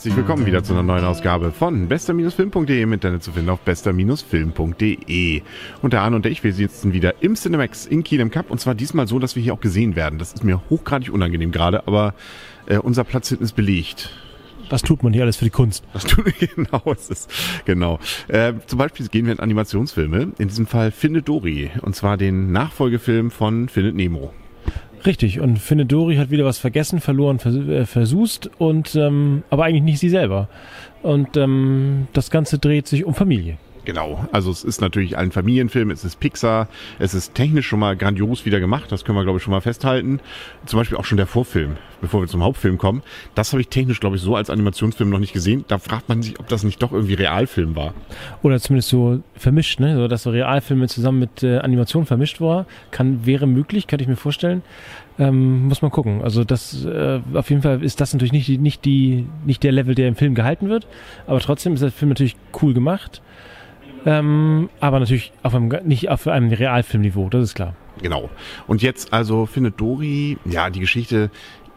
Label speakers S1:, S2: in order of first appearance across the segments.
S1: herzlich willkommen wieder zu einer neuen Ausgabe von bester-film.de im Internet zu finden auf bester-film.de. Und der Arne und ich, wir sitzen wieder im Cinemax in Kingdom Cup und zwar diesmal so, dass wir hier auch gesehen werden. Das ist mir hochgradig unangenehm gerade, aber äh, unser Platz hinten ist belegt.
S2: Was tut man hier alles für die Kunst?
S1: Was tut genau, es ist genau. Äh, zum Beispiel gehen wir in Animationsfilme. In diesem Fall Findet Dory und zwar den Nachfolgefilm von Findet Nemo.
S2: Richtig, und Findet Dory hat wieder was vergessen, verloren, vers äh, und ähm, aber eigentlich nicht sie selber. Und ähm, das Ganze dreht sich um Familie.
S1: Genau, also es ist natürlich ein Familienfilm, es ist Pixar, es ist technisch schon mal grandios wieder gemacht, das können wir glaube ich schon mal festhalten. Zum Beispiel auch schon der Vorfilm, bevor wir zum Hauptfilm kommen. Das habe ich technisch glaube ich so als Animationsfilm noch nicht gesehen. Da fragt man sich, ob das nicht doch irgendwie Realfilm war.
S2: Oder zumindest so vermischt, ne? so dass so Realfilme zusammen mit äh, Animation vermischt war. Kann, wäre möglich, könnte ich mir vorstellen. Ähm, muss man gucken. Also das äh, auf jeden Fall ist das natürlich nicht die, nicht die nicht der Level, der im Film gehalten wird, aber trotzdem ist der Film natürlich cool gemacht. Ähm, aber natürlich auf einem, nicht auf einem Realfilmniveau, das ist klar.
S1: Genau. Und jetzt also findet Dori, ja, die Geschichte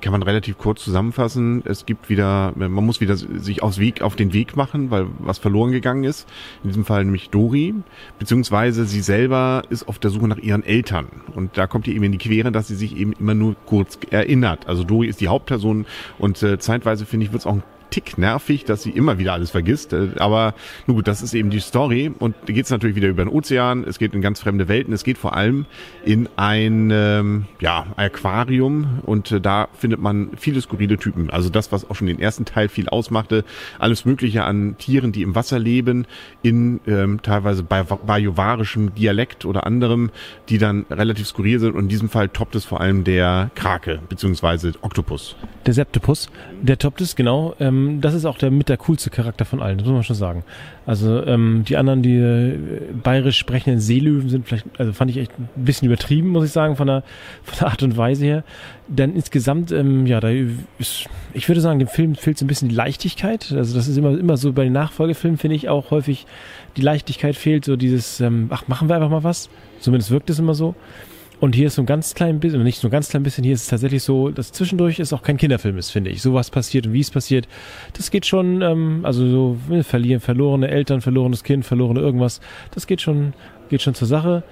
S1: kann man relativ kurz zusammenfassen. Es gibt wieder, man muss wieder sich aufs Weg, auf den Weg machen, weil was verloren gegangen ist. In diesem Fall nämlich Dori, beziehungsweise sie selber ist auf der Suche nach ihren Eltern. Und da kommt ihr eben in die Quere, dass sie sich eben immer nur kurz erinnert. Also Dori ist die Hauptperson und äh, zeitweise finde ich, wird es auch ein Tick nervig, dass sie immer wieder alles vergisst. Äh, aber nun gut, das ist eben die Story. Und da geht es natürlich wieder über den Ozean, es geht in ganz fremde Welten, es geht vor allem in ein ähm, ja, Aquarium und äh, da findet man viele skurrile Typen. Also das, was auch schon den ersten Teil viel ausmachte, alles Mögliche an Tieren, die im Wasser leben, in ähm, teilweise bajovarischem Dialekt oder anderem, die dann relativ skurril sind. Und in diesem Fall toppt es vor allem der Krake, beziehungsweise Oktopus.
S2: Der Septopus, der toppt es, genau. Ähm, das ist auch der mit der coolste Charakter von allen, das muss man schon sagen. Also ähm, die anderen, die äh, bayerisch sprechenden Seelöwen sind vielleicht, also fand ich echt ein bisschen übertrieben, muss ich sagen, von der, von der Art und Weise her. Dann insgesamt, ähm, ja, da ist, ich würde sagen, dem Film fehlt so ein bisschen die Leichtigkeit. Also das ist immer, immer so bei den Nachfolgefilmen, finde ich auch häufig, die Leichtigkeit fehlt, so dieses, ähm, ach, machen wir einfach mal was. Zumindest wirkt es immer so. Und hier ist so ein ganz klein bisschen, nicht so ein ganz klein bisschen, hier ist es tatsächlich so, dass zwischendurch es auch kein Kinderfilm ist, finde ich. So was passiert und wie es passiert, das geht schon, ähm, also so ne, verlieren, verlorene Eltern, verlorenes Kind, verlorene irgendwas, das geht schon, geht schon zur Sache.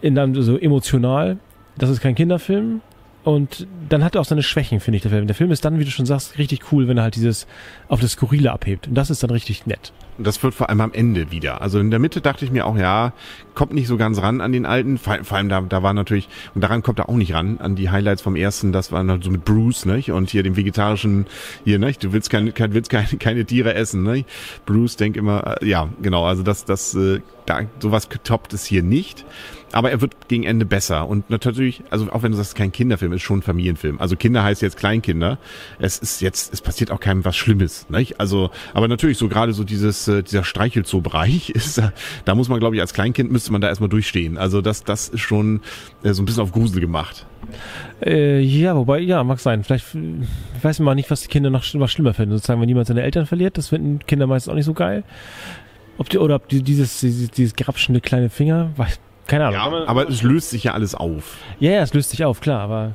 S2: In dann so emotional. Das ist kein Kinderfilm, und dann hat er auch seine Schwächen, finde ich, der Film. Der Film ist dann, wie du schon sagst, richtig cool, wenn er halt dieses auf das Skurrile abhebt. Und das ist dann richtig nett.
S1: Und das wird vor allem am Ende wieder. Also in der Mitte dachte ich mir auch, ja, kommt nicht so ganz ran an den alten. Vor, vor allem da, da war natürlich, und daran kommt er auch nicht ran, an die Highlights vom ersten, das war noch so mit Bruce, nicht? Und hier dem vegetarischen, hier, nicht? Du willst keine, kein, willst keine, keine Tiere essen, nicht? Bruce denk immer, äh, ja, genau, also das, das, äh, da, sowas toppt es hier nicht aber er wird gegen Ende besser. Und natürlich, also auch wenn du sagst, kein Kinderfilm ist, schon ein Familienfilm. Also Kinder heißt jetzt Kleinkinder. Es ist jetzt, es passiert auch keinem was Schlimmes. Nicht? Also, aber natürlich so gerade so dieses, äh, dieser Streichelzoo-Bereich ist, da muss man, glaube ich, als Kleinkind müsste man da erstmal durchstehen. Also das, das ist schon äh, so ein bisschen auf Grusel gemacht.
S2: Äh, ja, wobei, ja, mag sein. Vielleicht, ich weiß mal nicht, was die Kinder noch was schlimmer finden. Sozusagen, wenn jemand seine Eltern verliert, das finden Kinder meistens auch nicht so geil. Ob die, oder ob die, dieses, dieses, dieses grapschende kleine Finger, weiß, keine Ahnung.
S1: Ja, aber es löst sich ja alles auf.
S2: Ja, ja, es löst sich auf, klar, aber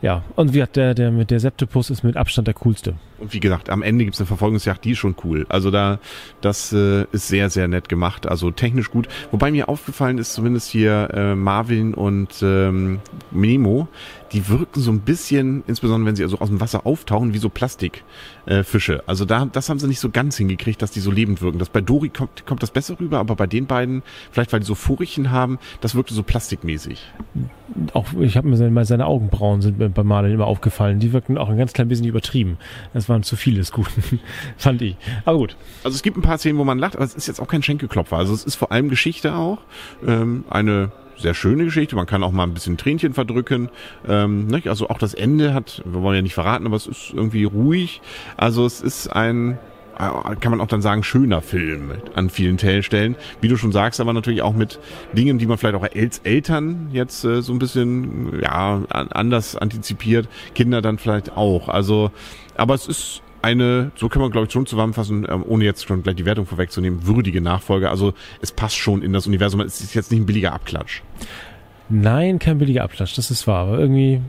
S2: ja. Und wie hat der, der mit der Septopus ist mit Abstand der coolste.
S1: Und wie gesagt, am Ende gibt's eine Verfolgungsjagd, die ist schon cool. Also da, das äh, ist sehr, sehr nett gemacht. Also technisch gut. Wobei mir aufgefallen ist, zumindest hier äh, Marvin und ähm, Nemo, die wirken so ein bisschen, insbesondere wenn sie also aus dem Wasser auftauchen, wie so Plastikfische. Äh, also da, das haben sie nicht so ganz hingekriegt, dass die so lebend wirken. Das bei Dori kommt, kommt das besser rüber, aber bei den beiden, vielleicht weil die so Furchen haben, das wirkte so plastikmäßig.
S2: Auch ich habe mir seine, seine Augenbrauen sind bei Marlin immer aufgefallen. Die wirkten auch ein ganz klein bisschen übertrieben. Das waren zu viele des Guten, fand ich. Aber gut.
S1: Also es gibt ein paar Szenen, wo man lacht, aber es ist jetzt auch kein Schenkelklopfer. Also es ist vor allem Geschichte auch. Ähm, eine sehr schöne Geschichte. Man kann auch mal ein bisschen Tränchen verdrücken. Ähm, nicht? Also auch das Ende hat, wir wollen ja nicht verraten, aber es ist irgendwie ruhig. Also es ist ein kann man auch dann sagen, schöner Film an vielen Stellen. Wie du schon sagst, aber natürlich auch mit Dingen, die man vielleicht auch als Eltern jetzt äh, so ein bisschen ja anders antizipiert, Kinder dann vielleicht auch. Also, aber es ist eine, so kann man glaube ich schon zusammenfassen, ähm, ohne jetzt schon gleich die Wertung vorwegzunehmen, würdige Nachfolge. Also es passt schon in das Universum. Es ist jetzt nicht ein billiger Abklatsch.
S2: Nein, kein billiger Abklatsch, das ist wahr. Aber irgendwie,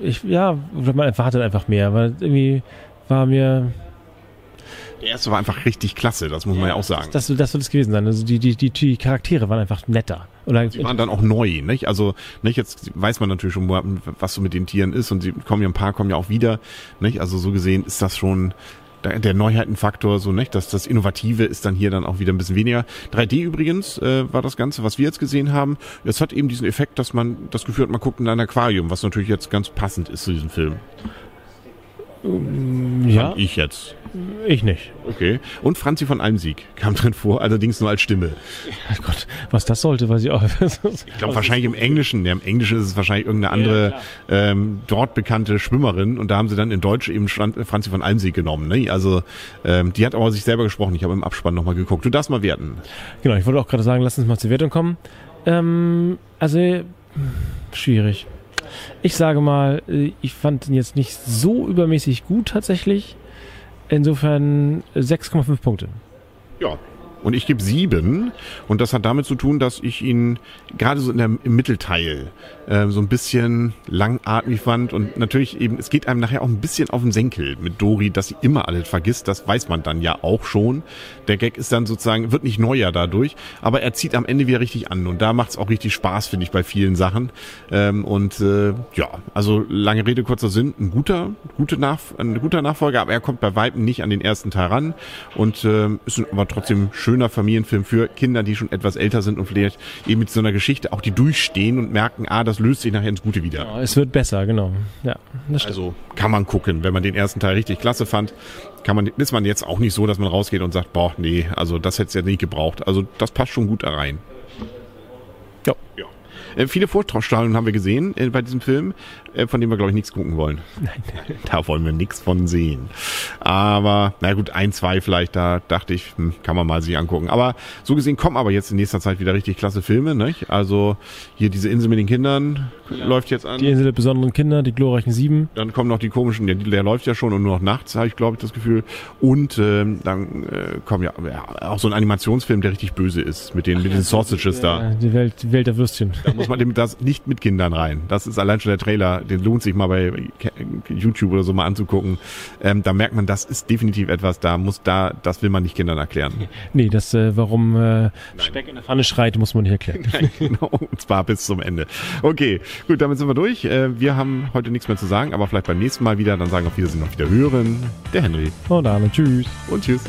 S2: ich, ja, man erwartet einfach mehr, weil irgendwie war mir,
S1: Der erste war einfach richtig klasse, das muss man ja auch sagen.
S2: Das, das, das wird es gewesen sein. Also die, die, die, die Charaktere waren einfach netter.
S1: Oder sie waren dann auch neu, nicht? Also, nicht? Jetzt weiß man natürlich schon, was so mit den Tieren ist und sie kommen ja ein paar kommen ja auch wieder, nicht? Also so gesehen ist das schon der Neuheitenfaktor, so nicht, dass das Innovative ist dann hier dann auch wieder ein bisschen weniger. 3D übrigens äh, war das Ganze, was wir jetzt gesehen haben. Es hat eben diesen Effekt, dass man das Gefühl hat, man guckt in ein Aquarium, was natürlich jetzt ganz passend ist zu diesem Film.
S2: Ja.
S1: Fand ich jetzt.
S2: Ich nicht.
S1: Okay. Und Franzi von Almsieg kam drin vor, allerdings nur als Stimme.
S2: Ja, Gott, was das sollte, weiß ich auch.
S1: ich glaube wahrscheinlich im Englischen. Ja, Im Englischen ist es wahrscheinlich irgendeine andere ja, ähm, dort bekannte Schwimmerin und da haben sie dann in Deutsch eben Franzi von Almsieg genommen. Ne? Also ähm, die hat aber sich selber gesprochen. Ich habe im Abspann nochmal geguckt. Du darfst mal werten.
S2: Genau, ich wollte auch gerade sagen, lass uns mal zur Wertung kommen. Ähm, also schwierig. Ich sage mal, äh, ich fand ihn jetzt nicht so übermäßig gut tatsächlich. Insofern 6,5 Punkte.
S1: Ja, und ich gebe sieben. Und das hat damit zu tun, dass ich ihn gerade so in der, im Mittelteil äh, so ein bisschen langatmig fand. Und natürlich eben, es geht einem nachher auch ein bisschen auf den Senkel mit Dori, dass sie immer alles vergisst. Das weiß man dann ja auch schon. Der Gag ist dann sozusagen, wird nicht neuer dadurch, aber er zieht am Ende wieder richtig an. Und da macht es auch richtig Spaß, finde ich, bei vielen Sachen. Ähm, und äh, ja, also lange Rede, kurzer Sinn, ein guter, gute Nach ein guter Nachfolger, aber er kommt bei Weitem nicht an den ersten Teil ran. Und äh, ist aber trotzdem schön schöner Familienfilm für Kinder, die schon etwas älter sind und vielleicht eben mit so einer Geschichte auch die durchstehen und merken, ah, das löst sich nachher ins Gute wieder.
S2: Ja, es wird besser, genau. Ja,
S1: also kann man gucken, wenn man den ersten Teil richtig klasse fand, kann man, ist man jetzt auch nicht so, dass man rausgeht und sagt, boah, nee, also das hätte es ja nicht gebraucht. Also das passt schon gut da rein. Ja. ja. Äh, viele Vorstrahlungen haben wir gesehen äh, bei diesem Film, äh, von dem wir, glaube ich, nichts gucken wollen. Nein. Da wollen wir nichts von sehen. Aber, na gut, ein, zwei vielleicht, da dachte ich, hm, kann man mal sich angucken. Aber so gesehen kommen aber jetzt in nächster Zeit wieder richtig klasse Filme, nicht? Also hier diese Insel mit den Kindern ja. läuft jetzt an.
S2: Die Insel der besonderen Kinder, die glorreichen Sieben.
S1: Dann kommen noch die komischen, der, der läuft ja schon und nur noch nachts, habe ich, glaube ich, das Gefühl. Und ähm, dann äh, kommt ja, ja auch so ein Animationsfilm, der richtig böse ist, mit den, Ach, mit den Sausages
S2: die,
S1: da.
S2: Die Welt, die Welt der Würstchen.
S1: Da muss man dem das nicht mit Kindern rein. Das ist allein schon der Trailer, den lohnt sich mal bei YouTube oder so mal anzugucken. Ähm, da merkt man, das ist definitiv etwas, da muss da, das will man nicht Kindern erklären.
S2: Nee, das, äh, warum äh, Speck in der Pfanne schreit, muss man nicht erklären.
S1: Nein, genau, und zwar bis zum Ende. Okay, gut, damit sind wir durch. Äh, wir haben heute nichts mehr zu sagen, aber vielleicht beim nächsten Mal wieder, dann sagen auf Wiedersehen, auf Wiederhören. Der Henry.
S2: Und Arne, tschüss.
S1: Und tschüss.